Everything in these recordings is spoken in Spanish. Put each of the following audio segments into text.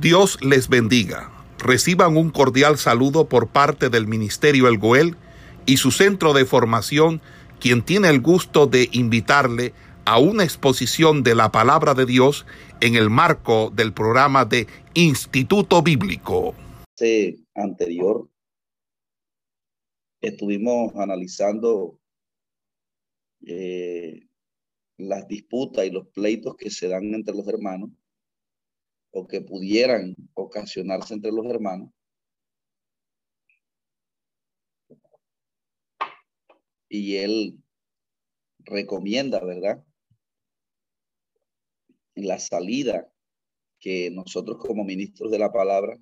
Dios les bendiga. Reciban un cordial saludo por parte del Ministerio El Goel y su centro de formación, quien tiene el gusto de invitarle a una exposición de la palabra de Dios en el marco del programa de Instituto Bíblico. anterior estuvimos analizando eh, las disputas y los pleitos que se dan entre los hermanos o que pudieran ocasionarse entre los hermanos. Y él recomienda, ¿verdad? La salida que nosotros como ministros de la palabra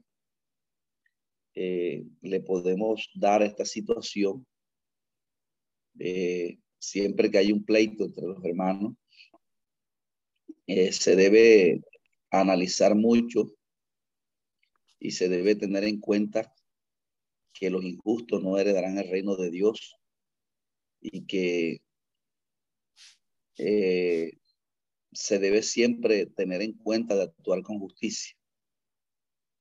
eh, le podemos dar a esta situación. Eh, siempre que hay un pleito entre los hermanos, eh, se debe analizar mucho y se debe tener en cuenta que los injustos no heredarán el reino de Dios y que eh, se debe siempre tener en cuenta de actuar con justicia.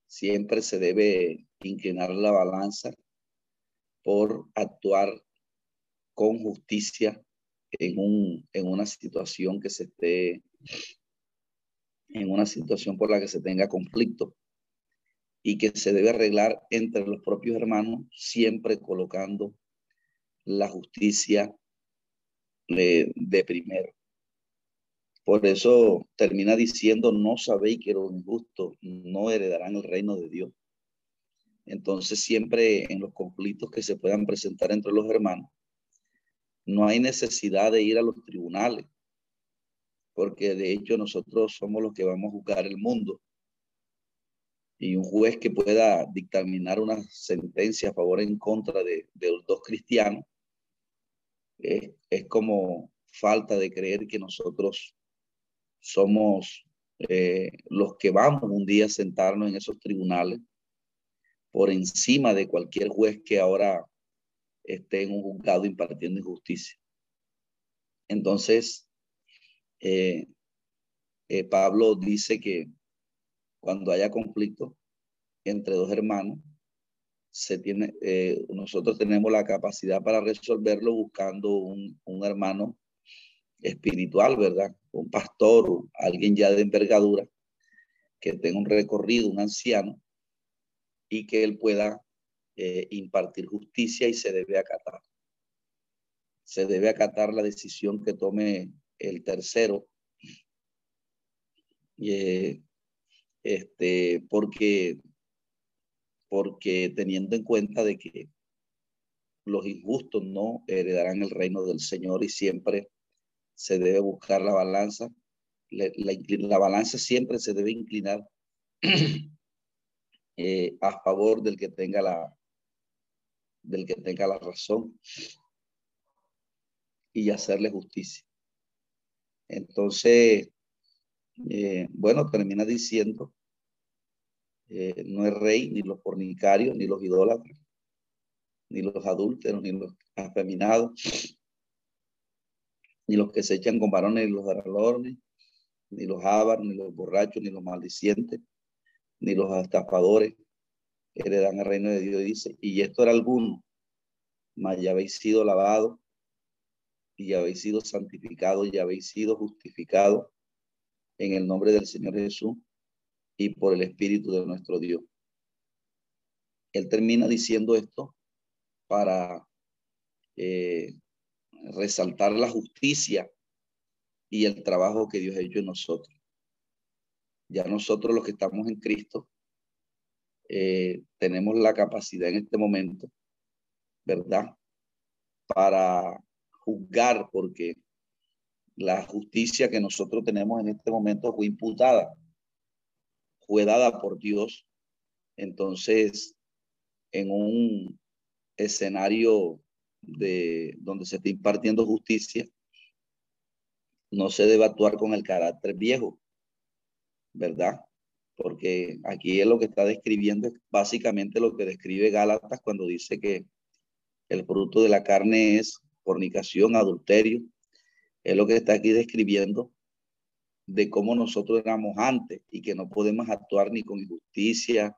Siempre se debe inclinar la balanza por actuar con justicia en, un, en una situación que se esté en una situación por la que se tenga conflicto y que se debe arreglar entre los propios hermanos, siempre colocando la justicia de, primero. Por eso termina diciendo, no sabéis que los injustos no heredarán el reino de Dios. Entonces siempre en los conflictos que se puedan presentar entre los hermanos, no hay necesidad de ir a los tribunales porque de hecho nosotros somos los que vamos a juzgar el mundo. Y un juez que pueda dictaminar una sentencia a favor o en contra de, los dos cristianos es como falta de creer que nosotros somos eh, los que vamos un día a sentarnos en esos tribunales por encima de cualquier juez que ahora esté en un juzgado impartiendo injusticia. Entonces, eh, eh, Pablo dice que cuando haya conflicto entre dos hermanos, se tiene, eh, nosotros tenemos la capacidad para resolverlo buscando un, hermano espiritual, ¿verdad? Un pastor, alguien ya de envergadura, que tenga un recorrido, un anciano, y que él pueda impartir justicia y se debe acatar. Se debe acatar la decisión que tome el tercero, eh, este, porque, porque teniendo en cuenta de que los injustos no heredarán el reino del Señor y siempre se debe buscar la balanza. La, la, balanza siempre se debe inclinar eh, a favor del que tenga la del que tenga la razón y hacerle justicia. Entonces, eh, bueno, termina diciendo, eh, no es rey ni los fornicarios, ni los idólatras, ni los adúlteros, ni los afeminados, ni los que se echan con varones, ni los daralones, ni los ávaros, ni los borrachos, ni los maldicientes, ni los estafadores heredan el reino de Dios. Dice, y esto era alguno, mas ya habéis sido lavados y habéis sido santificados y habéis sido justificados en el nombre del Señor Jesús y por el Espíritu de nuestro Dios. Él termina diciendo esto para eh, resaltar la justicia y el trabajo que Dios ha hecho en nosotros. Ya nosotros los que estamos en Cristo eh, tenemos la capacidad en este momento, ¿verdad? Para juzgar porque la justicia que nosotros tenemos en este momento fue imputada, fue dada por Dios. Entonces, en un escenario de donde se está impartiendo justicia, no se debe actuar con el carácter viejo, ¿verdad? Porque aquí es lo que está describiendo es básicamente lo que describe Gálatas cuando dice que el fruto de la carne es fornicación, adulterio, es lo que está aquí describiendo. de cómo nosotros éramos antes y que no podemos actuar ni con injusticia,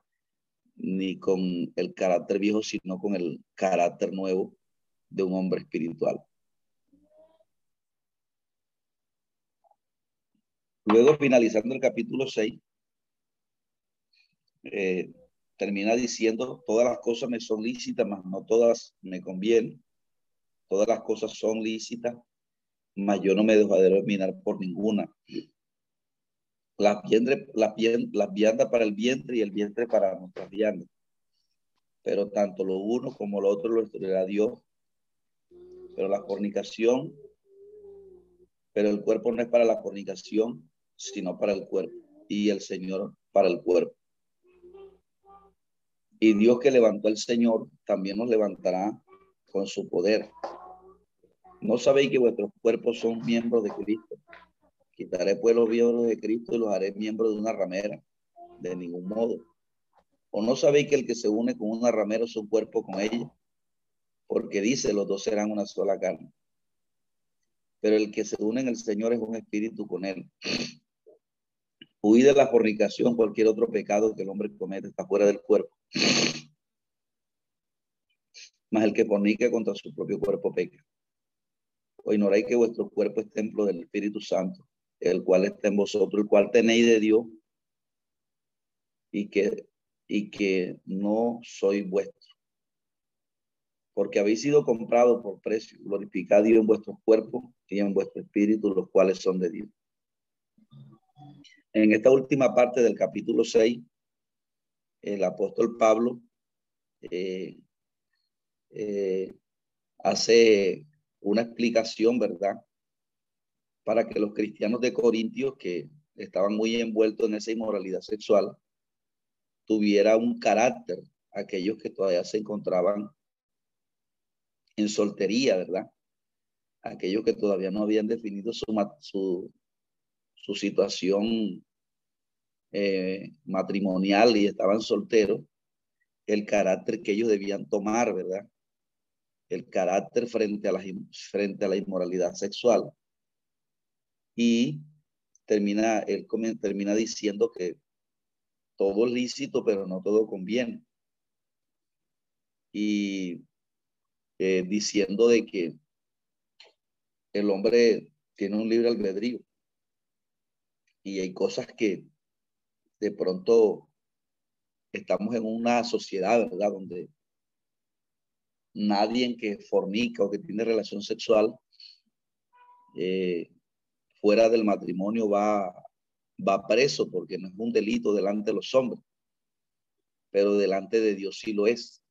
ni con el carácter viejo, sino con el carácter nuevo de un hombre espiritual. Luego, finalizando el capítulo 6, eh, termina diciendo, todas las cosas me son lícitas, mas no todas me convienen. Todas las cosas son lícitas, mas yo no me dejo de dominar por ninguna. Las, las, las viandas para el vientre y el vientre para nuestras viandas. Pero tanto lo uno como lo otro lo estudiará Dios. Pero la fornicación, pero el cuerpo no es para la fornicación, sino para el cuerpo. Y el Señor para el cuerpo. Y Dios que levantó al Señor, también nos levantará con su poder. ¿No sabéis que vuestros cuerpos son miembros de Cristo? Quitaré pues los miembros de Cristo y los haré miembros de una ramera. De ningún modo. ¿O no sabéis que el que se une con una ramera es un cuerpo con ella? Porque dice, los dos serán una sola carne. Pero el que se une en el Señor es un espíritu con él. Huí de la fornicación, cualquier otro pecado que el hombre comete está fuera del cuerpo. Más el que fornica contra su propio cuerpo peca. O ignoráis que vuestro cuerpo es templo del Espíritu Santo, el cual está en vosotros, el cual tenéis de Dios y que, y que no soy vuestro. Porque habéis sido comprados por precio. Glorificad a Dios en vuestro cuerpo y en vuestro espíritu, los cuales son de Dios. En esta última parte del capítulo 6, el apóstol Pablo eh, eh, hace una explicación, ¿verdad? Para que los cristianos de Corintios que estaban muy envueltos en esa inmoralidad sexual, tuviera un carácter, aquellos que todavía se encontraban en soltería, ¿verdad? Aquellos que todavía no habían definido su, su, situación eh, matrimonial y estaban solteros, el carácter que ellos debían tomar, ¿verdad? El carácter frente a la, frente a la inmoralidad sexual. Y termina, él termina diciendo que todo es lícito, pero no todo conviene. Y eh, diciendo de que el hombre tiene un libre albedrío y hay cosas que de pronto estamos en una sociedad, ¿verdad? Donde nadie que fornica o que tiene relación sexual eh, fuera del matrimonio va, va preso porque no es un delito delante de los hombres, pero delante de Dios sí lo es.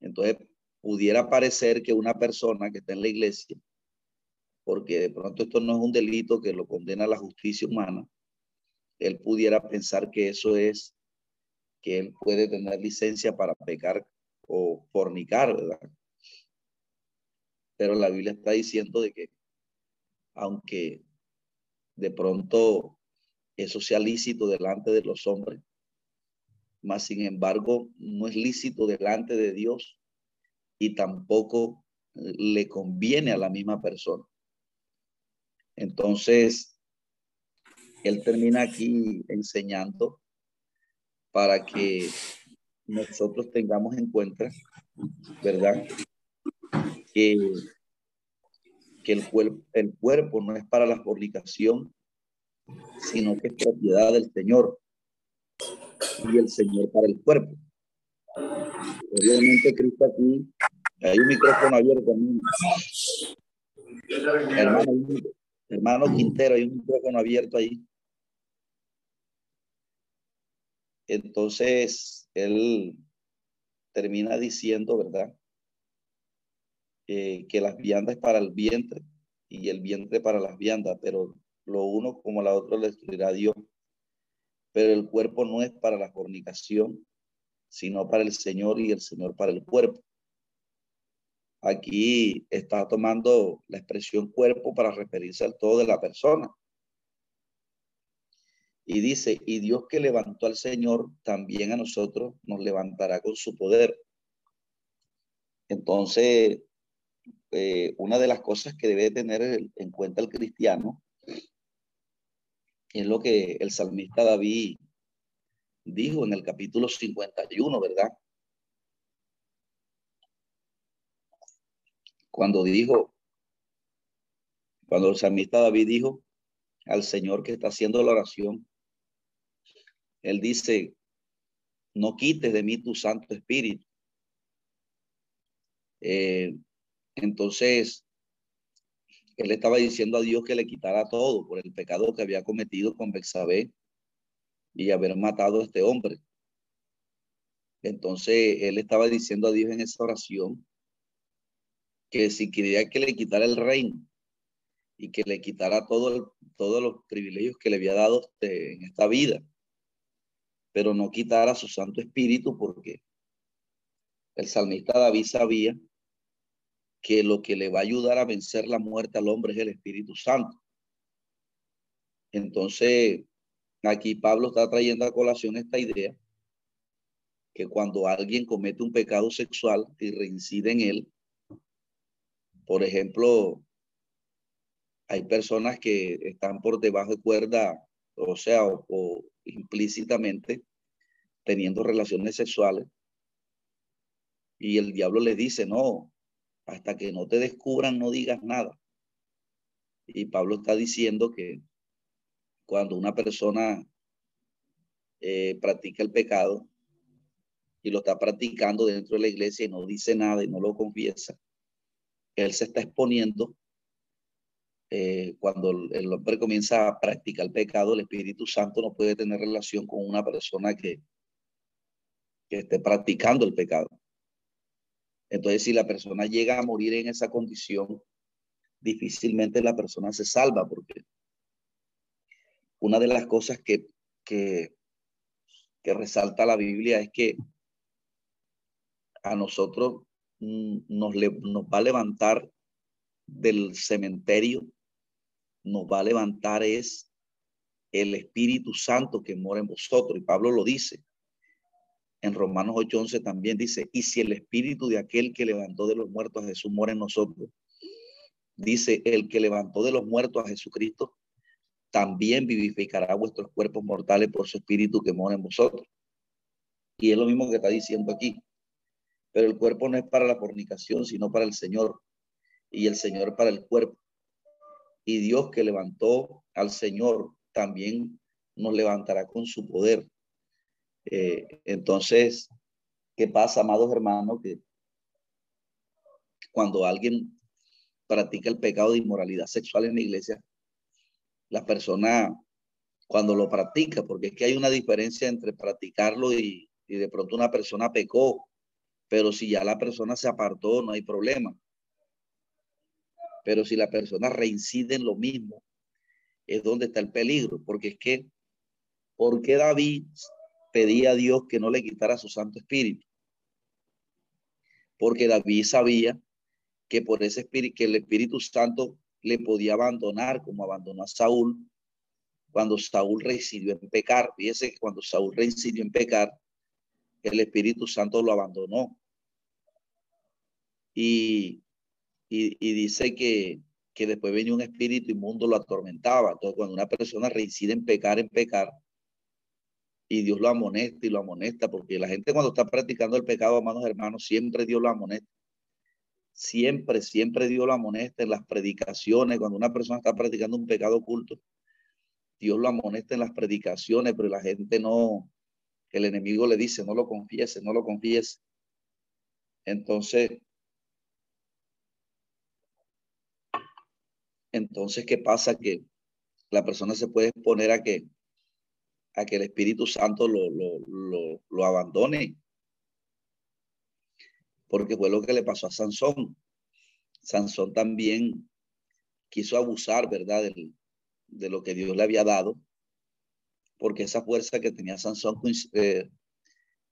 Entonces, pudiera parecer que una persona que está en la iglesia, porque de pronto esto no es un delito que lo condena la justicia humana, él pudiera pensar que eso es que él puede tener licencia para pecar o fornicar, ¿verdad? Pero la Biblia está diciendo de que aunque de pronto eso sea lícito delante de los hombres, más sin embargo no es lícito delante de Dios y tampoco le conviene a la misma persona. Entonces, él termina aquí enseñando para que nosotros tengamos en cuenta, ¿verdad? Que, que el, cuerpo, el cuerpo no es para la fornicación, sino que es propiedad del Señor y el Señor para el cuerpo. Obviamente, Cristo aquí, hay un micrófono abierto. Hermano, hermano Quintero, hay un micrófono abierto ahí. Entonces, él termina diciendo, ¿verdad? que las viandas para el vientre y el vientre para las viandas, pero lo uno como la otra le destruirá Dios. Pero el cuerpo no es para la fornicación, sino para el Señor y el Señor para el cuerpo. Aquí está tomando la expresión cuerpo para referirse al todo de la persona. Y dice, y Dios que levantó al Señor, también a nosotros nos levantará con su poder. Entonces, eh, una de las cosas que debe tener en cuenta el cristiano es lo que el salmista David dijo en el capítulo 51, ¿verdad? Cuando dijo, cuando el salmista David dijo al Señor que está haciendo la oración, él dice, no quites de mí tu Santo Espíritu. Eh, entonces, él estaba diciendo a Dios que le quitara todo por el pecado que había cometido con Bexabé y haber matado a este hombre. Entonces, él estaba diciendo a Dios en esa oración que si quería que le quitara el reino y que le quitara todo todos los privilegios que le había dado este, en esta vida, pero no quitara su Santo Espíritu porque el salmista David sabía que lo que le va a ayudar a vencer la muerte al hombre es el Espíritu Santo. Entonces, aquí Pablo está trayendo a colación esta idea que cuando alguien comete un pecado sexual y reincide en él, por ejemplo, hay personas que están por debajo de cuerda, o sea, o implícitamente teniendo relaciones sexuales y el diablo le dice, no, hasta que no te descubran, no digas nada. Y Pablo está diciendo que cuando una persona eh, practica el pecado y lo está practicando dentro de la iglesia y no dice nada y no lo confiesa, él se está exponiendo. Eh, cuando el hombre comienza a practicar el pecado, el Espíritu Santo no puede tener relación con una persona que, que esté practicando el pecado. Entonces, si la persona llega a morir en esa condición, difícilmente la persona se salva, porque una de las cosas que, que, resalta la Biblia es que a nosotros mm, nos, nos va a levantar del cementerio, nos va a levantar es el Espíritu Santo que mora en vosotros. Y Pablo lo dice en Romanos 8:11 también dice, y si el espíritu de aquel que levantó de los muertos a Jesús mora en nosotros, dice, el que levantó de los muertos a Jesucristo, también vivificará vuestros cuerpos mortales por su espíritu que mora en vosotros. Y es lo mismo que está diciendo aquí. Pero el cuerpo no es para la fornicación, sino para el Señor. Y el Señor para el cuerpo. Y Dios que levantó al Señor también nos levantará con su poder eh, entonces, ¿qué pasa, amados hermanos? Que cuando alguien practica el pecado de inmoralidad sexual en la iglesia, la persona cuando lo practica, porque es que hay una diferencia entre practicarlo y, y de pronto una persona pecó, pero si ya la persona se apartó, no hay problema. Pero si la persona reincide en lo mismo, es donde está el peligro, porque es que, ¿por qué David pedía a Dios que no le quitara su Santo Espíritu. Porque David sabía que por ese espíritu, que el Espíritu Santo le podía abandonar como abandonó a Saúl cuando Saúl reincidió en pecar. Fíjese que cuando Saúl reincidió en pecar, el Espíritu Santo lo abandonó. Y, y, dice que, que después venía un espíritu inmundo lo atormentaba. Entonces, cuando una persona reincide en pecar, en pecar, y Dios lo amonesta y lo amonesta, porque la gente cuando está practicando el pecado, hermanos hermanos, siempre Dios lo amonesta. Siempre, siempre Dios lo amonesta en las predicaciones. Cuando una persona está practicando un pecado oculto, Dios lo amonesta en las predicaciones, pero la gente no, el enemigo le dice, no lo confiese, no lo confiese. Entonces, entonces, ¿qué pasa? Que la persona se puede exponer a que a que el Espíritu Santo lo, lo, lo, abandone. Porque fue lo que le pasó a Sansón. Sansón también quiso abusar, ¿verdad? de lo que Dios le había dado. Porque esa fuerza que tenía Sansón eh,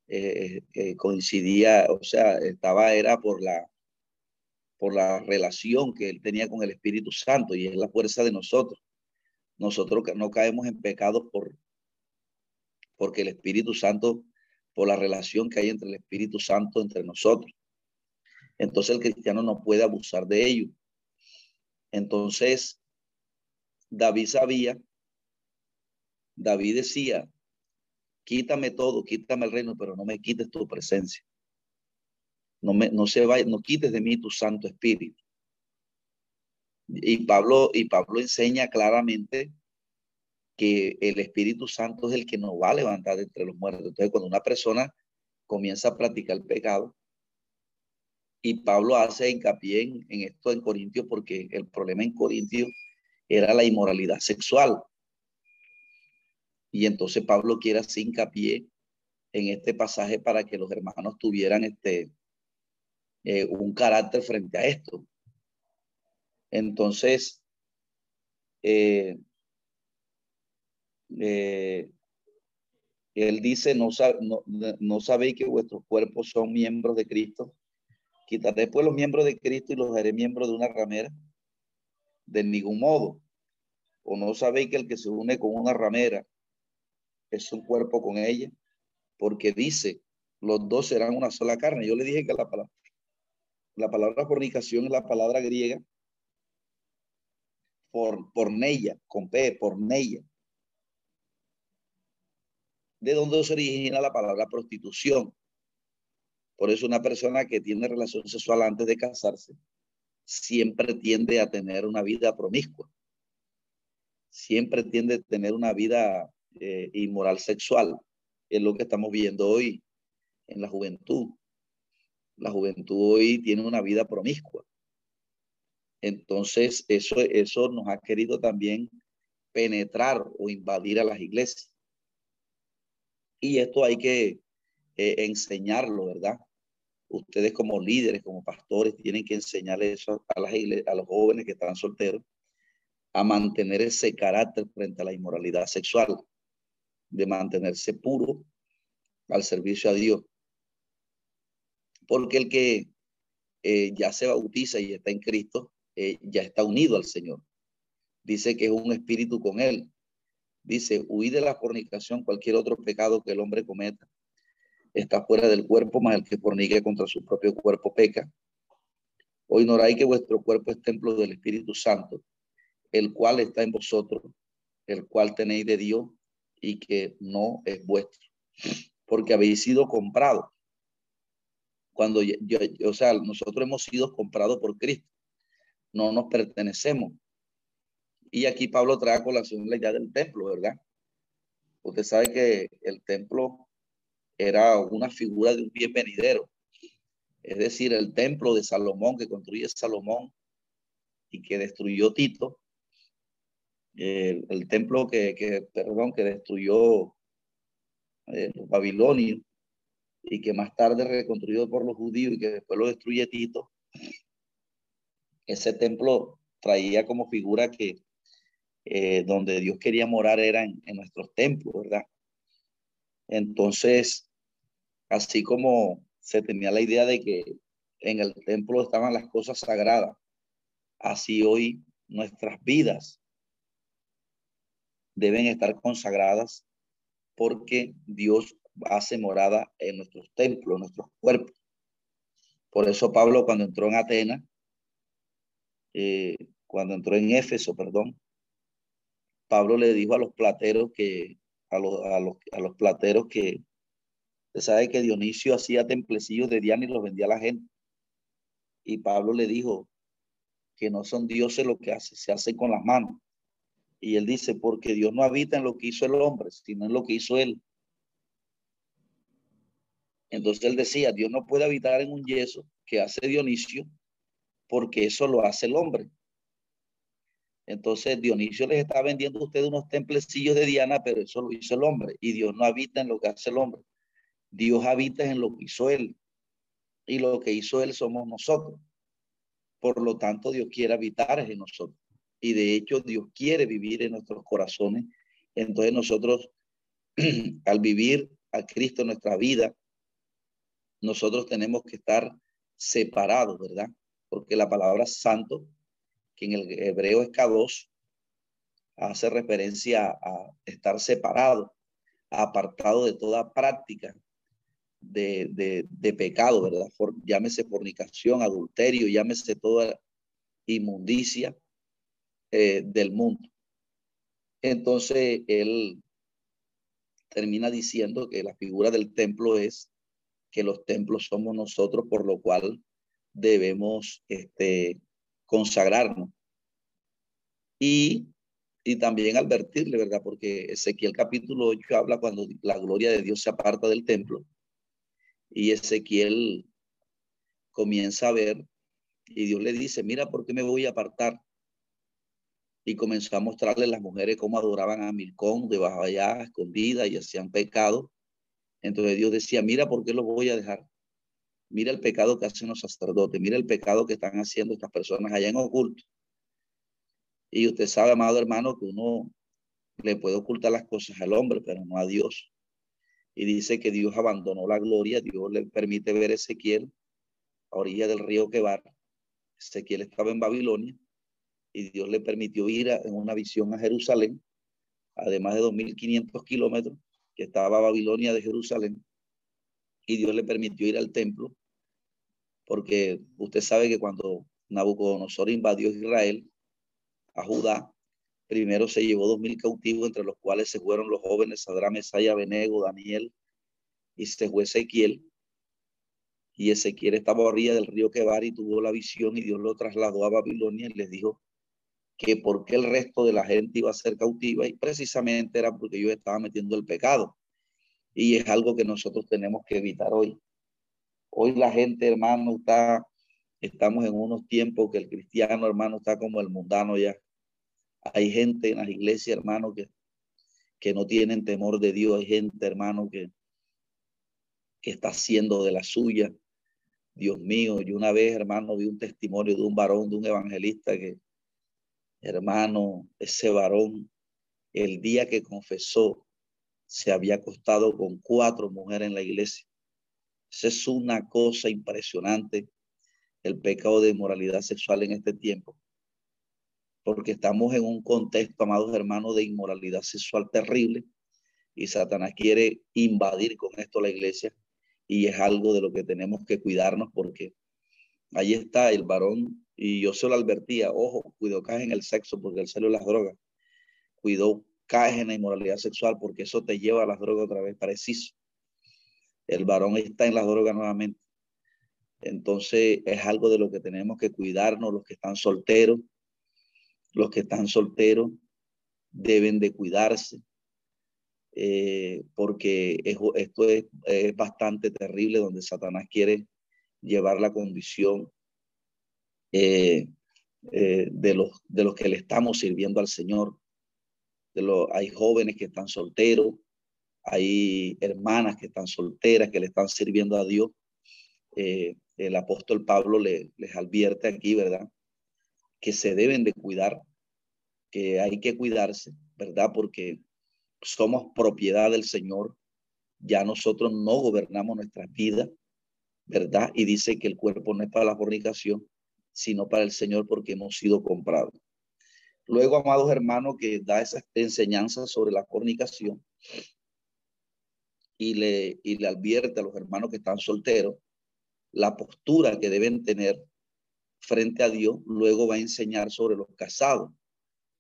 eh, eh, coincidía, o sea, estaba, era por la, por la relación que él tenía con el Espíritu Santo y es la fuerza de nosotros. Nosotros no caemos en pecados por, porque el Espíritu Santo, por la relación que hay entre el Espíritu Santo entre nosotros. Entonces el cristiano no puede abusar de ello. Entonces, David sabía David decía, quítame todo, quítame el reino, pero no me quites tu presencia. No, me, no se vaya, no quites de mí tu Santo Espíritu. Y Pablo, y Pablo enseña claramente que el Espíritu Santo es el que nos va a levantar entre los muertos. Entonces, cuando una persona comienza a practicar el pecado, y Pablo hace hincapié en, en esto en Corintios porque el problema en Corintios era la inmoralidad sexual. Y entonces Pablo quiere hacer hincapié en este pasaje para que los hermanos tuvieran este, eh, un carácter frente a esto. Entonces, eh, eh, él dice, no, no, no sabéis que vuestros cuerpos son miembros de Cristo. Quitaré después los miembros de Cristo y los haré miembros de una ramera. De ningún modo. O no sabéis que el que se une con una ramera es un cuerpo con ella. Porque dice, los dos serán una sola carne. Yo le dije que la palabra, la palabra fornicación es la palabra griega por, porneia, con P, porneia. De donde se origina la palabra prostitución. Por eso una persona que tiene relación sexual antes de casarse siempre tiende a tener una vida promiscua. Siempre tiende a tener una vida eh, inmoral sexual. Es lo que estamos viendo hoy en la juventud. La juventud hoy tiene una vida promiscua. Entonces, eso, eso nos ha querido también penetrar o invadir a las iglesias. Y esto hay que eh, enseñarlo, ¿verdad? Ustedes como líderes, como pastores, tienen que enseñarle eso a, las a los jóvenes que están solteros, a mantener ese carácter frente a la inmoralidad sexual, de mantenerse puro al servicio a Dios. Porque el que eh, ya se bautiza y está en Cristo, eh, ya está unido al Señor. Dice que es un espíritu con él. Dice, huid de la fornicación, cualquier otro pecado que el hombre cometa. Está fuera del cuerpo, más el que fornique contra su propio cuerpo peca. O ignoráis que vuestro cuerpo es templo del Espíritu Santo, el cual está en vosotros, el cual tenéis de Dios y que no es vuestro, porque habéis sido comprados. Cuando yo, o sea, nosotros hemos sido comprados por Cristo no nos pertenecemos. Y aquí Pablo trae a colación la idea del templo, ¿verdad? Usted sabe que el templo era una figura de un bien venidero. Es decir, el templo de Salomón que construye Salomón y que destruyó Tito. El, templo que, perdón, que destruyó eh, los babilonios y que más tarde reconstruido por los judíos y que después lo destruye Tito, ese templo traía como figura que eh, donde Dios quería morar era en, nuestros templos, ¿verdad? Entonces, así como se tenía la idea de que en el templo estaban las cosas sagradas, así hoy nuestras vidas deben estar consagradas porque Dios hace morada en nuestros templos, en nuestros cuerpos. Por eso Pablo cuando entró en Atenas, eh, cuando entró en Éfeso, perdón, Pablo le dijo a los plateros que, a los, a los, a los plateros que, se sabe que Dionisio hacía templecillos de Diana y los vendía a la gente. Y Pablo le dijo que no son dioses lo que hace, se hace con las manos. Y él dice, porque Dios no habita en lo que hizo el hombre, sino en lo que hizo él. Entonces él decía, Dios no puede habitar en un yeso que hace Dionisio porque eso lo hace el hombre. Entonces Dionisio les está vendiendo a ustedes unos templecillos de Diana, pero eso lo hizo el hombre y Dios no habita en lo que hace el hombre. Dios habita en lo que hizo él y lo que hizo él somos nosotros. Por lo tanto, Dios quiere habitar en nosotros y de hecho Dios quiere vivir en nuestros corazones. Entonces nosotros, al vivir a Cristo en nuestra vida, nosotros tenemos que estar separados, ¿verdad? porque la palabra santo, que en el hebreo es kadosh, hace referencia a estar separado, apartado de toda práctica de, pecado, ¿verdad? llámese fornicación, adulterio, llámese toda inmundicia eh, del mundo. Entonces, él termina diciendo que la figura del templo es que los templos somos nosotros, por lo cual debemos este, consagrarnos. Y, y también advertirle, ¿verdad? Porque Ezequiel capítulo 8 habla cuando la gloria de Dios se aparta del templo y Ezequiel comienza a ver y Dios le dice, mira, ¿por qué me voy a apartar? Y comenzó a mostrarle a las mujeres cómo adoraban a Milcón debajo allá, escondida y hacían pecado. Entonces Dios decía, mira, ¿por qué los voy a dejar? Mira el pecado que hacen los sacerdotes, mira el pecado que están haciendo estas personas allá en oculto. Y usted sabe, amado hermano, que uno le puede ocultar las cosas al hombre, pero no a Dios. Y dice que Dios abandonó la gloria, Dios le permite ver a Ezequiel a orilla del río Quebar. Ezequiel estaba en Babilonia y Dios le permitió ir en una visión a Jerusalén, además de 2.500 kilómetros, estaba Babilonia de Jerusalén, y Dios le permitió ir al templo, porque usted sabe que cuando Nabucodonosor invadió Israel, a Judá, primero se llevó dos mil cautivos, entre los cuales se fueron los jóvenes Sadra, Mesaya, Benego, Daniel, y se fue Ezequiel. Y Ezequiel estaba a del río Quebar y tuvo la visión y Dios lo trasladó a Babilonia y les dijo que por qué el resto de la gente iba a ser cautiva y precisamente era porque yo estaba metiendo el pecado. Y es algo que nosotros tenemos que evitar hoy. Hoy la gente, hermano, está, estamos en unos tiempos que el cristiano, hermano, está como el mundano ya. Hay gente en las iglesias, hermano, que, que no tienen temor de Dios. Hay gente, hermano, que, que está haciendo de la suya. Dios mío, yo una vez, hermano, vi un testimonio de un varón, de un evangelista que, Hermano, ese varón, el día que confesó, se había acostado con cuatro mujeres en la iglesia. Esa es una cosa impresionante, el pecado de inmoralidad sexual en este tiempo. Porque estamos en un contexto, amados hermanos, de inmoralidad sexual terrible y Satanás quiere invadir con esto la iglesia y es algo de lo que tenemos que cuidarnos porque ahí está el varón y yo se lo advertía, ojo, cuidado caes en el sexo porque el celo es las drogas. Cuidado caes en la inmoralidad sexual porque eso te lleva a las drogas otra vez, preciso. El varón está en las drogas nuevamente. Entonces es algo de lo que tenemos que cuidarnos, los que están solteros. Los que están solteros deben de cuidarse. Eh, porque esto es, es bastante terrible donde Satanás quiere llevar la condición eh, eh, de, los, de los que le estamos sirviendo al Señor. De los, hay jóvenes que están solteros, hay hermanas que están solteras, que le están sirviendo a Dios. Eh, el apóstol Pablo le, les advierte aquí, ¿verdad? Que se deben de cuidar, que hay que cuidarse, ¿verdad? Porque somos propiedad del Señor. Ya nosotros no gobernamos nuestras vidas, ¿verdad? Y dice que el cuerpo no es para la fornicación, sino para el Señor porque hemos sido comprados. Luego, amados hermanos, que da esas enseñanzas sobre la fornicación y le, y le advierte a los hermanos que están solteros la postura que deben tener frente a Dios, luego va a enseñar sobre los casados.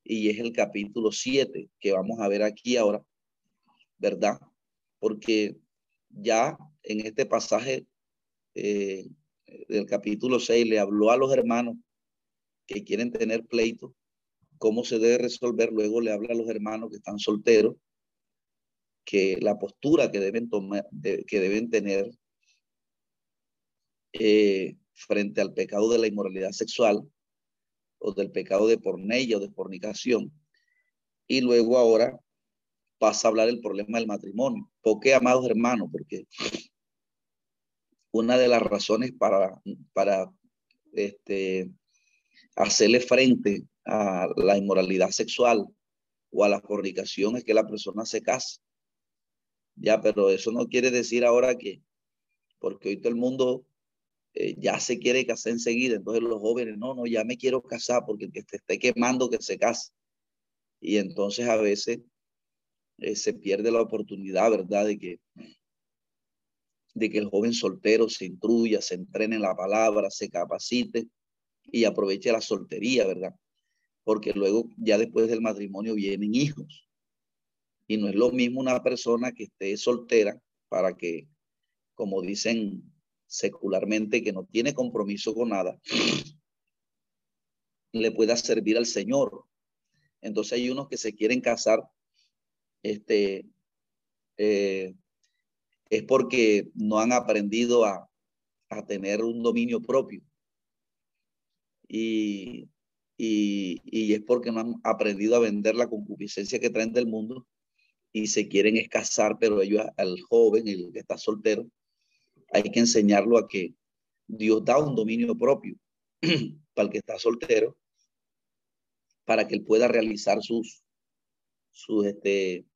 Y es el capítulo 7 que vamos a ver aquí ahora, ¿verdad? Porque ya en este pasaje eh, del capítulo 6 le habló a los hermanos que quieren tener pleito, cómo se debe resolver. Luego le habla a los hermanos que están solteros, que la postura que deben tomar, que deben tener eh, frente al pecado de la inmoralidad sexual o del pecado de pornella o de fornicación. Y luego ahora pasa a hablar el problema del matrimonio. ¿Por qué, amados hermanos? Porque una de las razones para, para este, hacerle frente a la inmoralidad sexual o a la fornicación es que la persona se casa. Ya, pero eso no quiere decir ahora que, porque hoy todo el mundo eh, ya se quiere casar enseguida, entonces los jóvenes, no, no, ya me quiero casar porque el que te esté quemando que se case. Y entonces a veces eh, se pierde la oportunidad, ¿verdad? De que de que el joven soltero se intruya, se entrene en la palabra, se capacite y aproveche la soltería, ¿verdad? Porque luego, ya después del matrimonio, vienen hijos. Y no es lo mismo una persona que esté soltera para que, como dicen secularmente, que no tiene compromiso con nada, le pueda servir al Señor. Entonces hay unos que se quieren casar, este, eh, es porque no han aprendido a, a tener un dominio propio. Y, y, y, es porque no han aprendido a vender la concupiscencia que traen del mundo y se quieren escasar, pero ellos al joven, el que está soltero, hay que enseñarlo a que Dios da un dominio propio para el que está soltero, para que él pueda realizar sus, sus este,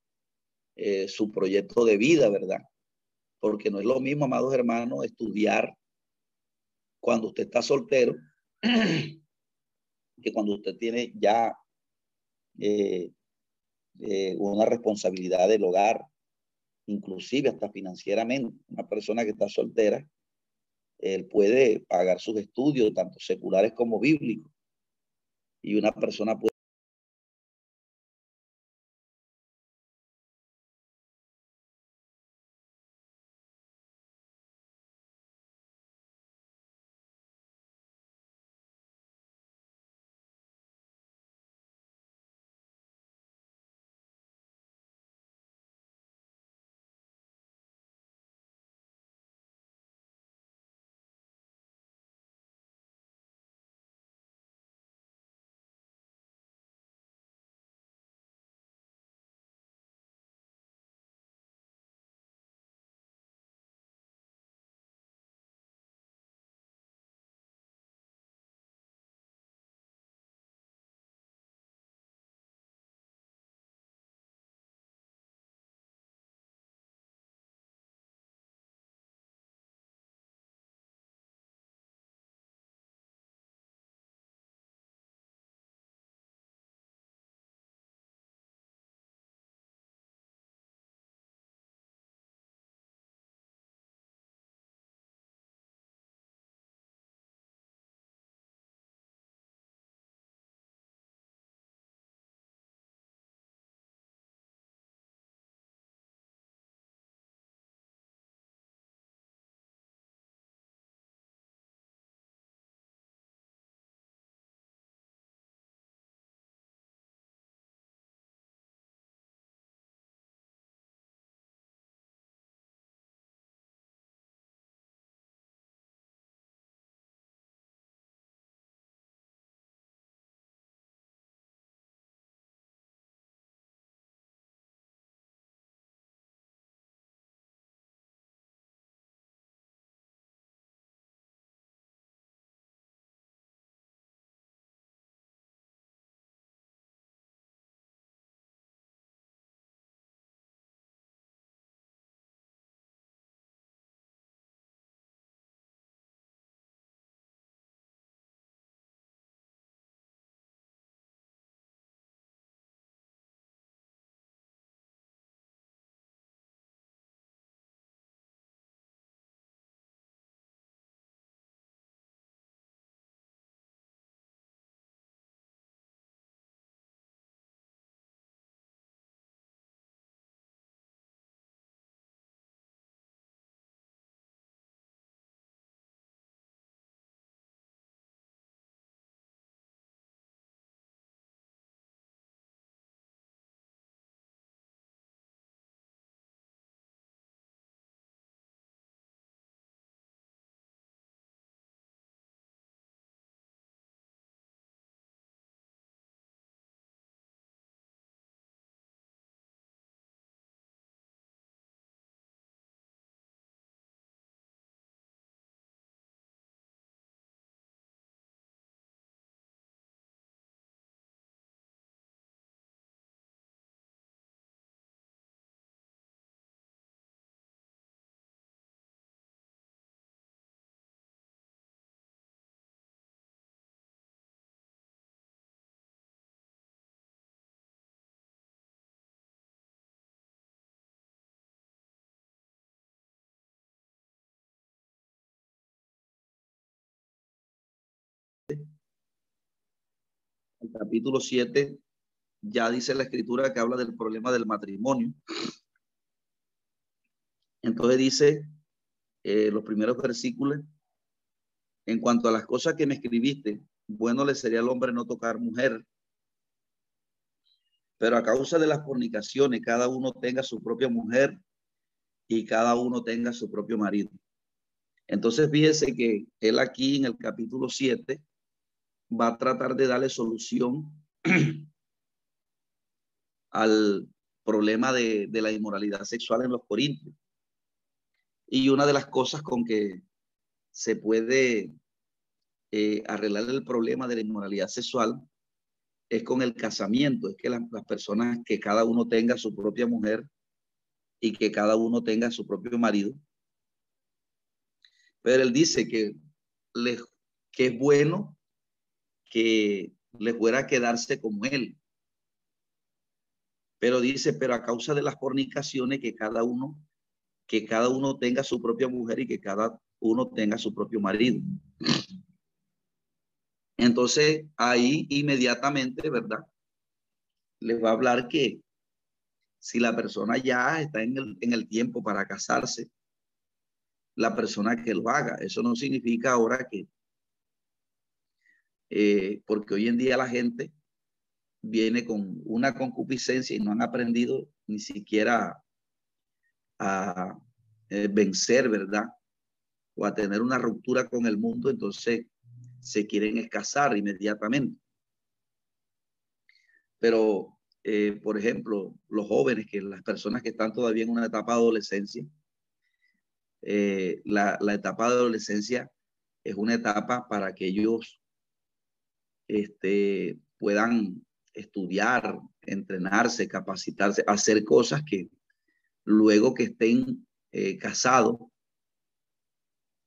eh, su proyecto de vida, ¿verdad? Porque no es lo mismo, amados hermanos, estudiar cuando usted está soltero que cuando usted tiene ya eh, eh, una responsabilidad del hogar, inclusive hasta financieramente. Una persona que está soltera, él puede pagar sus estudios, tanto seculares como bíblicos. Y una persona puede el capítulo 7 ya dice la escritura que habla del problema del matrimonio. Entonces dice eh, los primeros versículos, en cuanto a las cosas que me escribiste, bueno le sería al hombre no tocar mujer, pero a causa de las fornicaciones, cada uno tenga su propia mujer y cada uno tenga su propio marido. Entonces fíjese que él aquí en el capítulo 7 va a tratar de darle solución al problema de, la inmoralidad sexual en los corintios. Y una de las cosas con que se puede eh, arreglar el problema de la inmoralidad sexual es con el casamiento, es que las personas, que cada uno tenga su propia mujer y que cada uno tenga su propio marido. Pero él dice que, le, que es bueno que le fuera quedarse como él. Pero dice, pero a causa de las fornicaciones que cada uno, que cada uno tenga su propia mujer y que cada uno tenga su propio marido. Entonces ahí inmediatamente, ¿verdad? Les va a hablar que si la persona ya está en el, en el tiempo para casarse, la persona que lo haga. Eso no significa ahora que, eh, porque hoy en día la gente viene con una concupiscencia y no han aprendido ni siquiera a eh, vencer, ¿verdad? O a tener una ruptura con el mundo, entonces se quieren escasar inmediatamente. Pero, eh, por ejemplo, los jóvenes, que las personas que están todavía en una etapa de adolescencia, la, etapa de adolescencia es una etapa para que ellos este, puedan estudiar, entrenarse, capacitarse, hacer cosas que luego que estén eh, casados,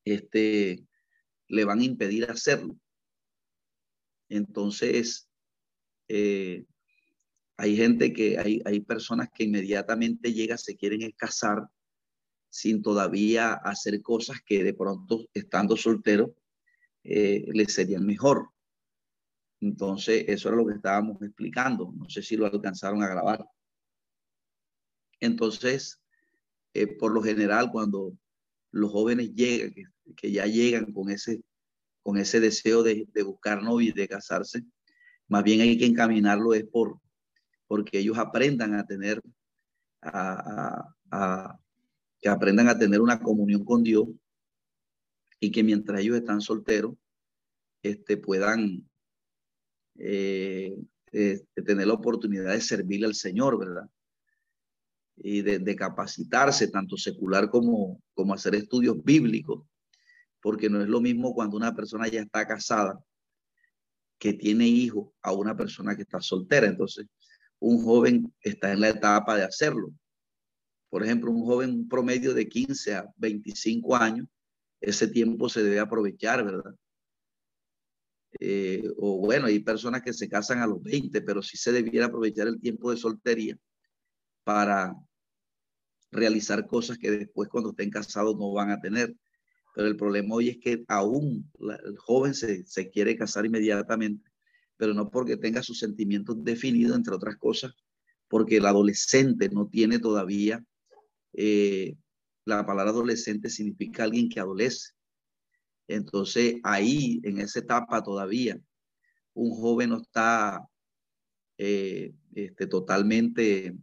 este, le van a impedir hacerlo. Entonces, eh, hay gente que, hay, hay personas que inmediatamente llega, se quieren casar sin todavía hacer cosas que de pronto, estando soltero, eh, les serían mejor. Entonces, eso era lo que estábamos explicando. No sé si lo alcanzaron a grabar. Entonces, eh, por lo general, cuando los jóvenes llegan, que, ya llegan con ese, con ese deseo de, buscar novio y de casarse, más bien hay que encaminarlo es por porque ellos aprendan a tener, a, que aprendan a tener una comunión con Dios y que mientras ellos están solteros, este, puedan eh, eh, tener la oportunidad de servirle al Señor, ¿verdad? y de, capacitarse, tanto secular como, como hacer estudios bíblicos, porque no es lo mismo cuando una persona ya está casada, que tiene hijos, a una persona que está soltera. Entonces, un joven está en la etapa de hacerlo. Por ejemplo, un joven promedio de 15 a 25 años, ese tiempo se debe aprovechar, ¿verdad? Eh, o bueno, hay personas que se casan a los 20, pero sí se debiera aprovechar el tiempo de soltería para realizar cosas que después cuando estén casados no van a tener. Pero el problema hoy es que aún el joven se, quiere casar inmediatamente, pero no porque tenga sus sentimientos definidos, entre otras cosas, porque el adolescente no tiene todavía, eh, la palabra adolescente significa alguien que adolece. Entonces ahí, en esa etapa todavía, un joven no está eh, este, totalmente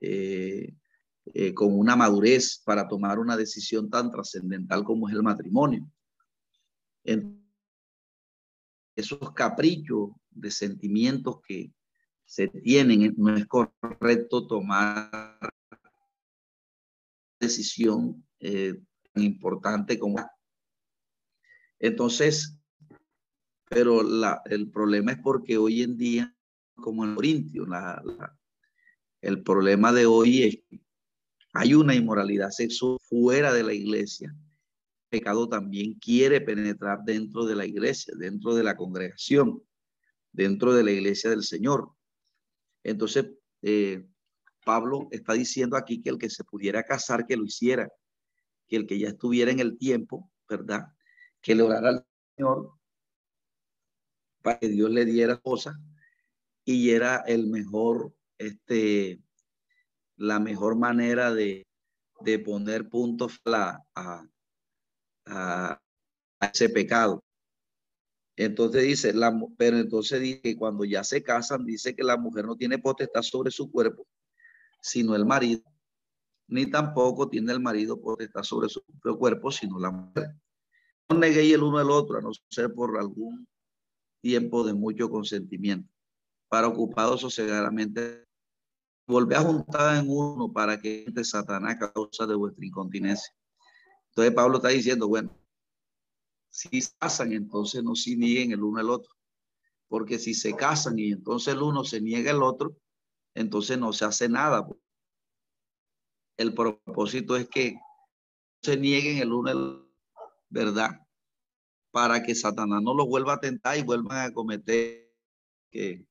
eh, eh, con una madurez para tomar una decisión tan trascendental como es el matrimonio. esos caprichos de sentimientos que se tienen, no es correcto tomar decisión tan importante como entonces pero la, el problema es porque hoy en día como en Corintio la, el problema de hoy es que hay una inmoralidad sexual fuera de la iglesia. El pecado también quiere penetrar dentro de la iglesia, dentro de la congregación, dentro de la iglesia del Señor. Entonces, eh, Pablo está diciendo aquí que el que se pudiera casar, que lo hiciera, que el que ya estuviera en el tiempo, ¿verdad? Que le orara al Señor para que Dios le diera cosas y era el mejor, este, la mejor manera de, de poner puntos a, a, ese pecado. Entonces dice, la, pero entonces dice que cuando ya se casan, dice que la mujer no tiene potestad sobre su cuerpo, sino el marido, ni tampoco tiene el marido potestad sobre su propio cuerpo, sino la mujer. Neguéis el uno al otro, a no ser por algún tiempo de mucho consentimiento, para ocupados sosegadamente. Volver a juntar en uno para que entre Satanás causa de vuestra incontinencia. Entonces Pablo está diciendo, bueno, si casan, entonces no se nieguen el uno al otro. Porque si se casan y entonces el uno se niega el otro, entonces no se hace nada. El propósito es que se nieguen el uno al otro, ¿verdad? Para que Satanás no los vuelva a tentar y vuelvan a cometer que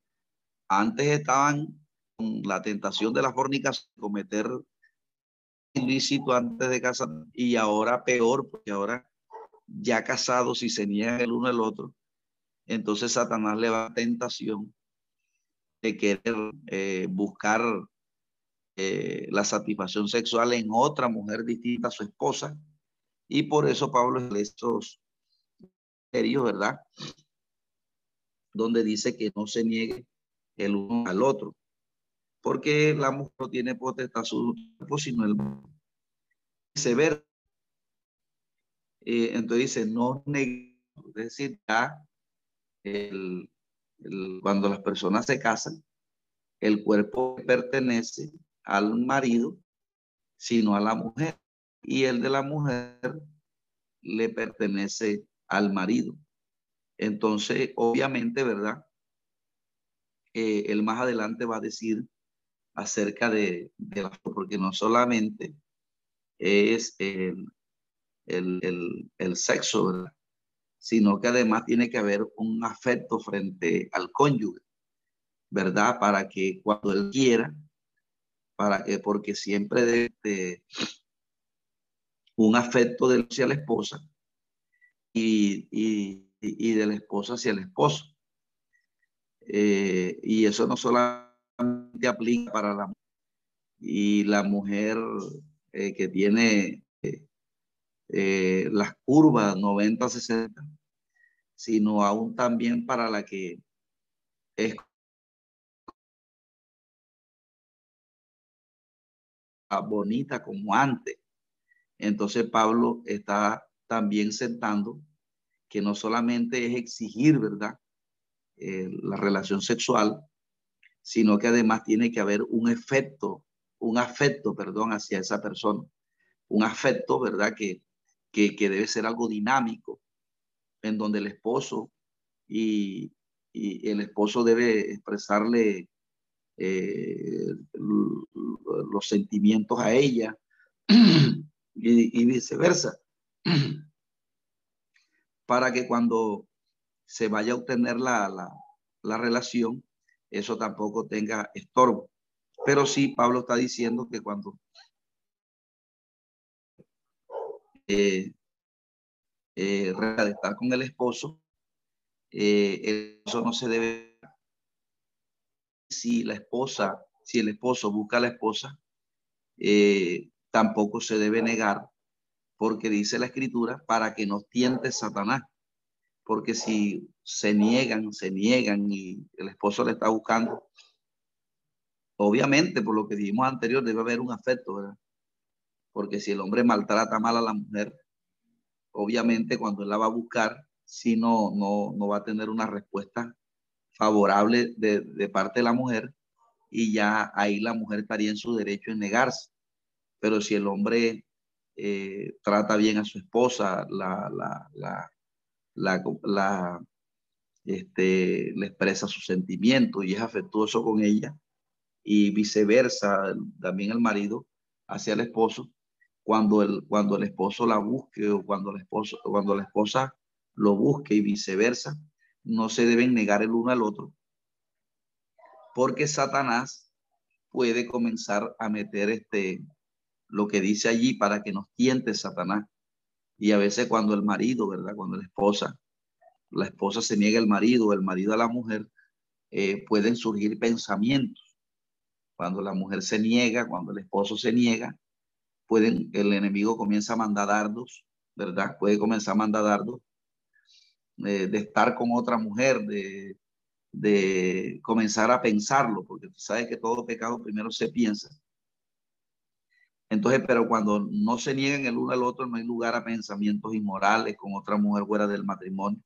antes estaban con la tentación de la fornicación, cometer ilícito antes de casar y ahora peor, porque ahora ya casados y se niegan el uno al otro, entonces Satanás le va a tentación de querer eh, buscar eh, la satisfacción sexual en otra mujer distinta a su esposa. Y por eso Pablo es estos serios, ¿verdad? Donde dice que no se niegue el uno al otro. Porque la mujer no tiene potestad su cuerpo, sino el se ve eh, entonces dice, no negue, es decir, ya cuando las personas se casan, el cuerpo pertenece al marido, sino a la mujer. Y el de la mujer le pertenece al marido. Entonces, obviamente, ¿verdad? Eh, él más adelante va a decir acerca de, de la, porque no solamente es el, el, el, sexo, ¿verdad? sino que además tiene que haber un afecto frente al cónyuge, ¿verdad? Para que cuando él quiera, para que, porque siempre de, un afecto de hacia la esposa y, y, y, de la esposa hacia el esposo. Eh, y eso no solamente aplica para la y la mujer eh, que tiene eh, las curvas 90-60, sino aún también para la que es bonita como antes. Entonces Pablo está también sentando que no solamente es exigir, ¿verdad? Eh, la relación sexual, sino que además tiene que haber un efecto, un afecto, perdón, hacia esa persona. Un afecto, ¿verdad? Que, que, debe ser algo dinámico, en donde el esposo y, el esposo debe expresarle eh, los sentimientos a ella y, viceversa, para que cuando se vaya a obtener la, la, relación, eso tampoco tenga estorbo. Pero sí, Pablo está diciendo que cuando eh, eh, estar con el esposo, eh, eso no se debe. Si la esposa, si el esposo busca a la esposa, eh, tampoco se debe negar, porque dice la escritura, para que nos tiente Satanás. Porque si se niegan, se niegan y el esposo le está buscando, obviamente, por lo que dijimos anterior, debe haber un afecto, ¿verdad? porque si el hombre maltrata mal a la mujer, obviamente cuando él la va a buscar, si no, no, no va a tener una respuesta favorable de, parte de la mujer y ya ahí la mujer estaría en su derecho en negarse. Pero si el hombre eh, trata bien a su esposa, la, la, la, este, le expresa sus sentimientos y es afectuoso con ella, y viceversa, también el marido hacia el esposo, cuando el, cuando el esposo la busque o cuando, el esposo, cuando la esposa lo busque y viceversa, no se deben negar el uno al otro, porque Satanás puede comenzar a meter este, lo que dice allí para que nos tiente Satanás. Y a veces cuando el marido, ¿verdad? Cuando la esposa, la esposa se niega al marido, el marido a la mujer, eh, pueden surgir pensamientos. Cuando la mujer se niega, cuando el esposo se niega, pueden, el enemigo comienza a mandar dardos, ¿verdad? Puede comenzar a mandar dardos eh, de estar con otra mujer, de, de comenzar a pensarlo, porque tú sabes que todo pecado primero se piensa. Entonces, pero cuando no se niegan el uno al otro, no hay lugar a pensamientos inmorales con otra mujer fuera del matrimonio,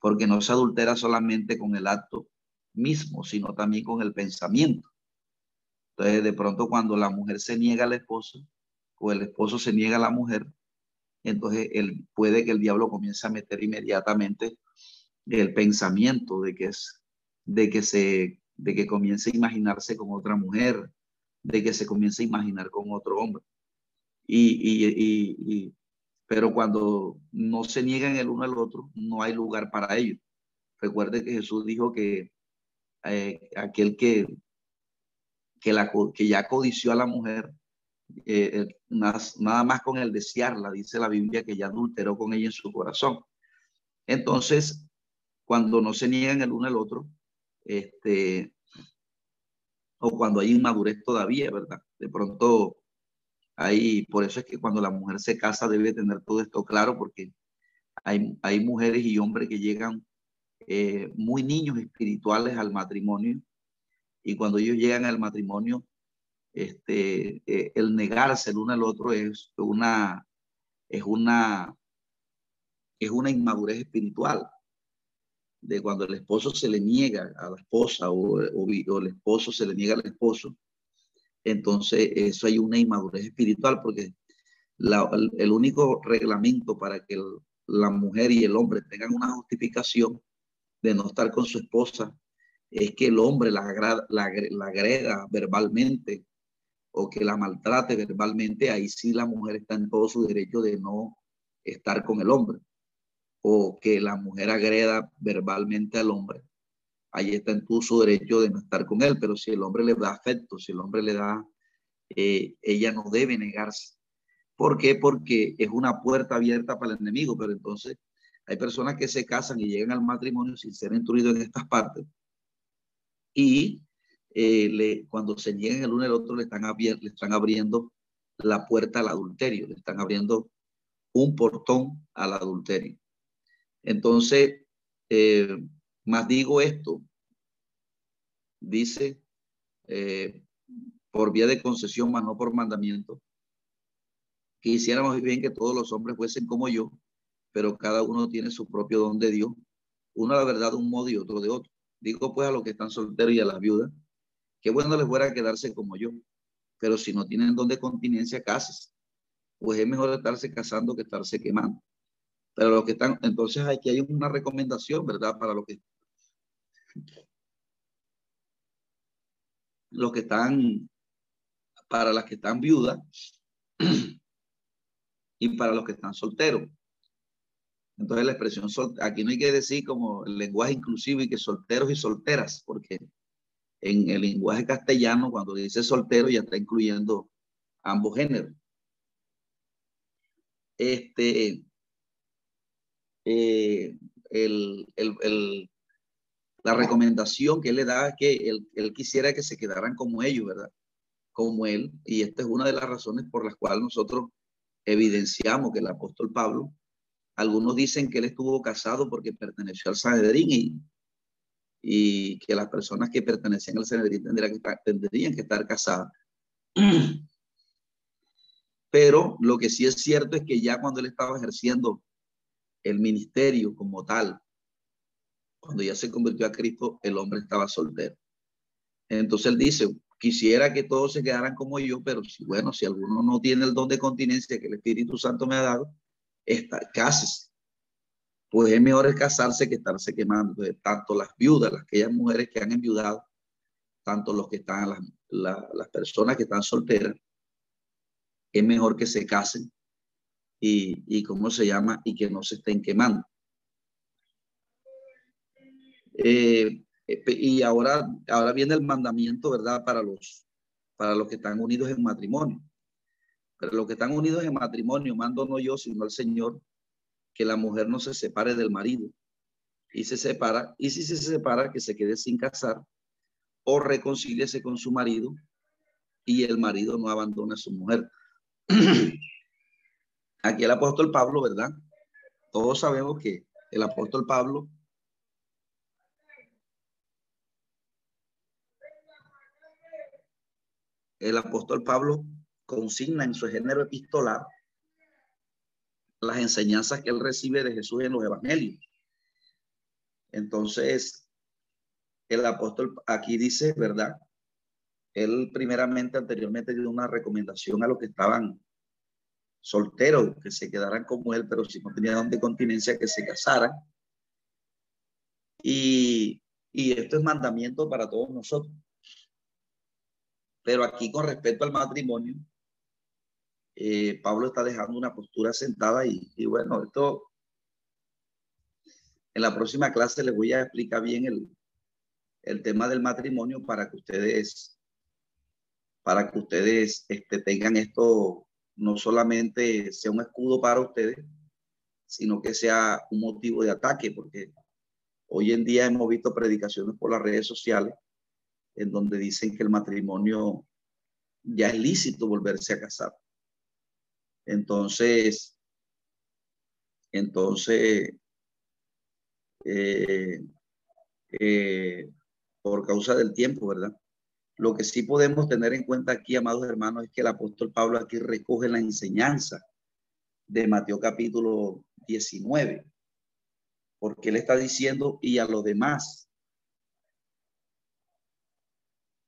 porque no se adultera solamente con el acto mismo, sino también con el pensamiento. Entonces, de pronto cuando la mujer se niega al esposo o el esposo se niega a la mujer, entonces él, puede que el diablo comience a meter inmediatamente el pensamiento de que es de que se de que comience a imaginarse con otra mujer, de que se comience a imaginar con otro hombre. Y, pero cuando no se niegan el uno al otro, no hay lugar para ello. Recuerde que Jesús dijo que eh, aquel que, que, la, que ya codició a la mujer, eh, nada, nada, más con el desearla, dice la Biblia, que ya adulteró con ella en su corazón. Entonces, cuando no se niegan el uno al otro, este, o cuando hay inmadurez todavía, ¿verdad? De pronto hay, por eso es que cuando la mujer se casa debe tener todo esto claro, porque hay, hay mujeres y hombres que llegan eh, muy niños espirituales al matrimonio y cuando ellos llegan al matrimonio, este, eh, el negarse el uno al otro es una, es una, es una inmadurez espiritual de cuando el esposo se le niega a la esposa o, el esposo se le niega al esposo, entonces eso hay una inmadurez espiritual porque el, único reglamento para que la mujer y el hombre tengan una justificación de no estar con su esposa es que el hombre la, agrega verbalmente o que la maltrate verbalmente, ahí sí la mujer está en todo su derecho de no estar con el hombre o que la mujer agreda verbalmente al hombre, ahí está en todo su derecho de no estar con él, pero si el hombre le da afecto, si el hombre le da, eh, ella no debe negarse. ¿Por qué? Porque es una puerta abierta para el enemigo, pero entonces hay personas que se casan y llegan al matrimonio sin ser instruidos en estas partes y eh, cuando se niegan el uno al otro están, le están abriendo la puerta al adulterio, le están abriendo un portón al adulterio. Entonces, eh, más digo esto, dice, eh, por vía de concesión, más no por mandamiento, que hiciéramos bien que todos los hombres fuesen como yo, pero cada uno tiene su propio don de Dios, uno la verdad de un modo y otro de otro. Digo pues a los que están solteros y a las viudas, qué bueno les fuera quedarse como yo, pero si no tienen don de continencia, cases. Pues es mejor estarse casando que estarse quemando. Pero los que están, entonces aquí hay una recomendación, ¿verdad? Para los que, los que están, para las que están viudas y para los que están solteros. Entonces la expresión, aquí no hay que decir como el lenguaje inclusivo y que solteros y solteras, porque en el lenguaje castellano cuando dice soltero ya está incluyendo ambos géneros. Este, eh, la recomendación que él le da es que él, quisiera que se quedaran como ellos, ¿verdad? Como él. Y esta es una de las razones por las cuales nosotros evidenciamos que el apóstol Pablo, algunos dicen que él estuvo casado porque perteneció al Sanedrín y, y que las personas que pertenecían al Sanedrín tendrían que estar, tendrían que estar casadas. Pero lo que sí es cierto es que ya cuando él estaba ejerciendo el ministerio como tal, cuando ya se convirtió a Cristo, el hombre estaba soltero. Entonces él dice, quisiera que todos se quedaran como yo, pero si, bueno, si alguno no tiene el don de continencia que el Espíritu Santo me ha dado, está, cases. Pues es mejor casarse que estarse quemando. tanto las viudas, las aquellas mujeres que han enviudado, tanto los que están, las, las personas que están solteras, es mejor que se casen y, cómo se llama y que no se estén quemando. Eh, y ahora, ahora viene el mandamiento, ¿verdad? Para los, para los que están unidos en matrimonio. Pero los que están unidos en matrimonio, mando no yo, sino el Señor, que la mujer no se separe del marido, y se separa, y si se separa, que se quede sin casar o reconcíliese con su marido y el marido no abandona a su mujer. Aquí el apóstol Pablo, ¿verdad? Todos sabemos que el apóstol Pablo el apóstol Pablo consigna en su género epistolar las enseñanzas que él recibe de Jesús en los evangelios. Entonces, el apóstol aquí dice, ¿verdad? Él primeramente, anteriormente dio una recomendación a los que estaban solteros, que se quedaran como él, pero si no tenían de continencia, que se casaran. Y, y esto es mandamiento para todos nosotros. Pero aquí con respecto al matrimonio, eh, Pablo está dejando una postura sentada y, y, bueno, esto en la próxima clase les voy a explicar bien el, el tema del matrimonio para que ustedes, para que ustedes este, tengan esto, no solamente sea un escudo para ustedes, sino que sea un motivo de ataque, porque hoy en día hemos visto predicaciones por las redes sociales en donde dicen que el matrimonio ya es lícito volverse a casar. Entonces, entonces, eh, eh, por causa del tiempo, ¿verdad? Lo que sí podemos tener en cuenta aquí, amados hermanos, es que el apóstol Pablo aquí recoge la enseñanza de Mateo capítulo 19, porque él está diciendo, y a los demás,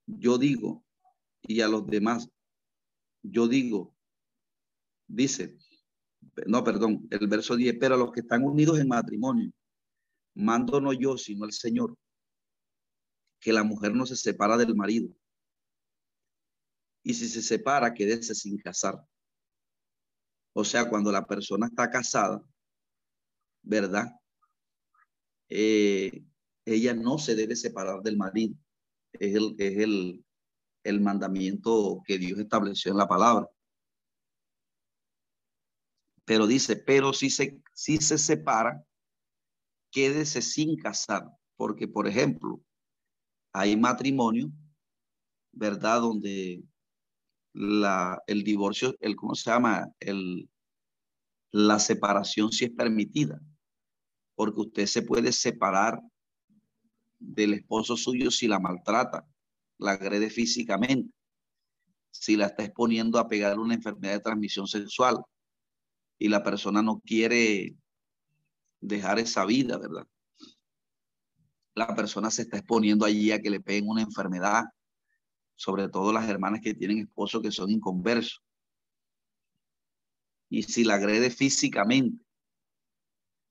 yo digo, y a los demás, yo digo, dice, no, perdón, el verso 10, pero a los que están unidos en matrimonio, mando no yo, sino el Señor, que la mujer no se separa del marido. Y si se separa, quédese sin casar. O sea, cuando la persona está casada, ¿verdad? Eh, ella no se debe separar del marido es el, es el, el mandamiento que Dios estableció en la palabra. Pero dice, pero si se, si se separa, quédese sin casar. Porque, por ejemplo, hay matrimonio, ¿verdad? Donde la, el divorcio, el, ¿cómo se llama? El, la separación sí es permitida. Porque usted se puede separar del esposo suyo si la maltrata, la agrede físicamente, si la está exponiendo a pegar una enfermedad de transmisión sexual y la persona no quiere dejar esa vida, ¿verdad? La persona se está exponiendo allí a que le peguen una enfermedad, sobre todo las hermanas que tienen esposos que son inconversos. Y si la agrede físicamente,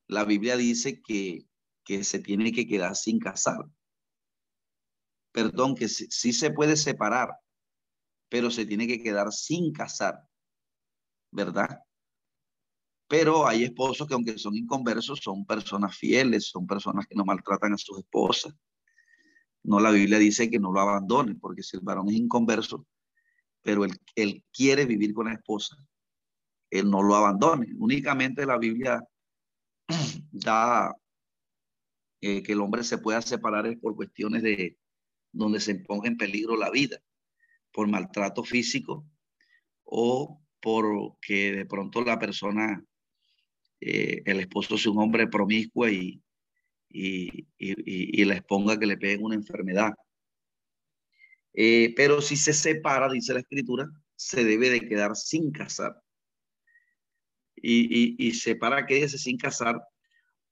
la Biblia dice que que se tiene que quedar sin casar. Perdón, que sí, se puede separar, pero se tiene que quedar sin casar, ¿verdad? Pero hay esposos que aunque son inconversos, son personas fieles, son personas que no maltratan a sus esposas. No, la Biblia dice que no lo abandonen, porque si el varón es inconverso, pero él, él quiere vivir con la esposa, él no lo abandone. Únicamente la Biblia da eh, que el hombre se pueda separar por cuestiones de donde se ponga en peligro la vida, por maltrato físico o porque de pronto la persona, eh, el esposo sea un hombre promiscuo y, y, y, y, les ponga que le peguen una enfermedad. Eh, pero si se separa, dice la escritura, se debe de quedar sin casar. Y, y, y separa que sin casar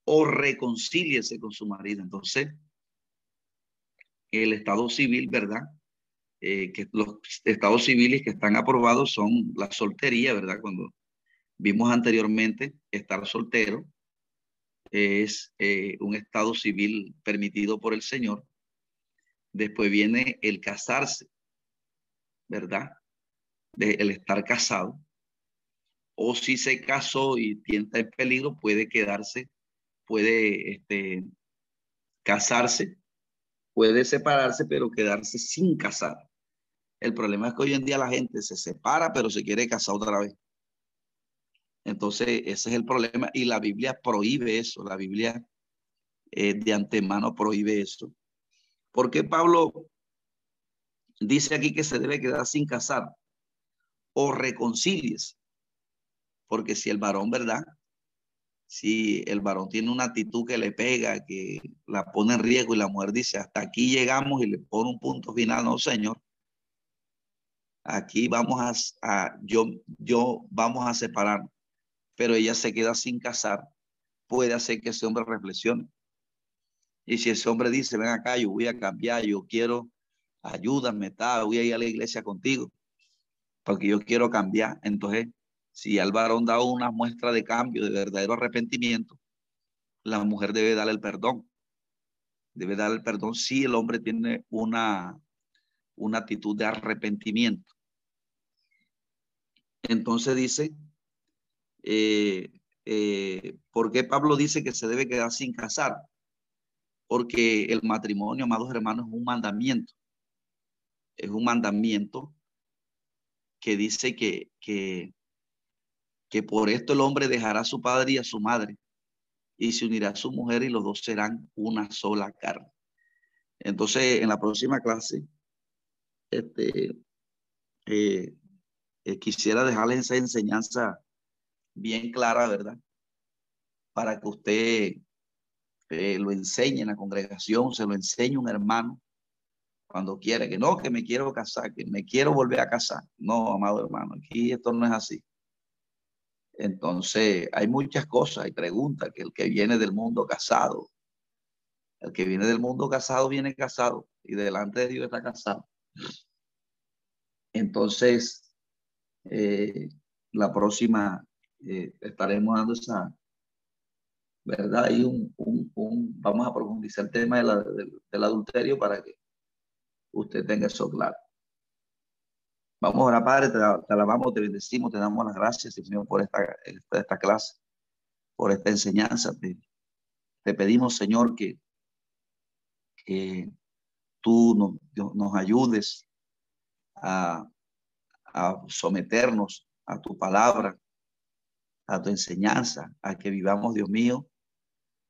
o reconcíliese con su marido. Entonces, el estado civil, ¿verdad? Eh, que los estados civiles que están aprobados son la soltería, ¿verdad? Cuando vimos anteriormente, estar soltero es eh, un estado civil permitido por el Señor. Después viene el casarse, ¿verdad? El estar casado. O si se casó y tienta en peligro, puede quedarse puede este, casarse, puede separarse, pero quedarse sin casar. El problema es que hoy en día la gente se separa, pero se quiere casar otra vez. Entonces, ese es el problema y la Biblia prohíbe eso. La Biblia eh, de antemano prohíbe eso. ¿Por qué Pablo dice aquí que se debe quedar sin casar o reconcilies? Porque si el varón, ¿verdad? Si el varón tiene una actitud que le pega, que la pone en riesgo y la mujer dice, hasta aquí llegamos y le pone un punto final, no, señor. Aquí vamos a, a yo, yo vamos a separar, pero ella se queda sin casar, puede hacer que ese hombre reflexione. Y si ese hombre dice, ven acá, yo voy a cambiar, yo quiero, ayúdame, tal, voy a ir a la iglesia contigo, porque yo quiero cambiar. Entonces, si al varón da una muestra de cambio, de verdadero arrepentimiento, la mujer debe darle el perdón. Debe darle el perdón si el hombre tiene una, una actitud de arrepentimiento. Entonces dice, eh, eh, ¿por qué Pablo dice que se debe quedar sin casar? porque el matrimonio, amados hermanos, es un mandamiento. Es un mandamiento que dice que, que, que por esto el hombre dejará a su padre y a su madre y se unirá a su mujer y los dos serán una sola carne. Entonces, en la próxima clase, este, eh, eh, quisiera dejarles esa enseñanza bien clara, ¿verdad? Para que usted eh, lo enseñe en la congregación, se lo enseñe un hermano cuando quiere, que no, que me quiero casar, que me quiero volver a casar. No, amado hermano, aquí esto no es así. Entonces, hay muchas cosas y preguntas que el que viene del mundo casado, el que viene del mundo casado viene casado y delante de Dios está casado. Entonces, eh, la próxima eh, estaremos dando esa, ¿verdad? Y un, un, vamos a profundizar el tema del adulterio para que usted tenga eso claro. Vamos ahora, Padre, te, alabamos, te bendecimos, te damos las gracias, Señor, por esta, esta clase, por esta enseñanza. Te, te pedimos, Señor, que, que tú nos ayudes a, a someternos a tu palabra, a tu enseñanza, a que vivamos, Dios mío,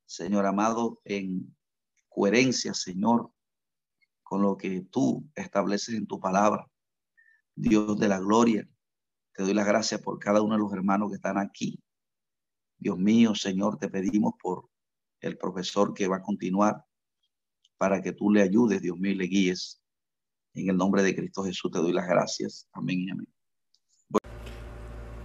Señor amado, en coherencia, Señor, con lo que tú estableces en tu palabra. Dios de la gloria, te doy las gracias por cada uno de los hermanos que están aquí. Dios mío, Señor, te pedimos por el profesor que va a continuar para que tú le ayudes, Dios mío, y le guíes. En el nombre de Cristo Jesús te doy las gracias. Amén y amén.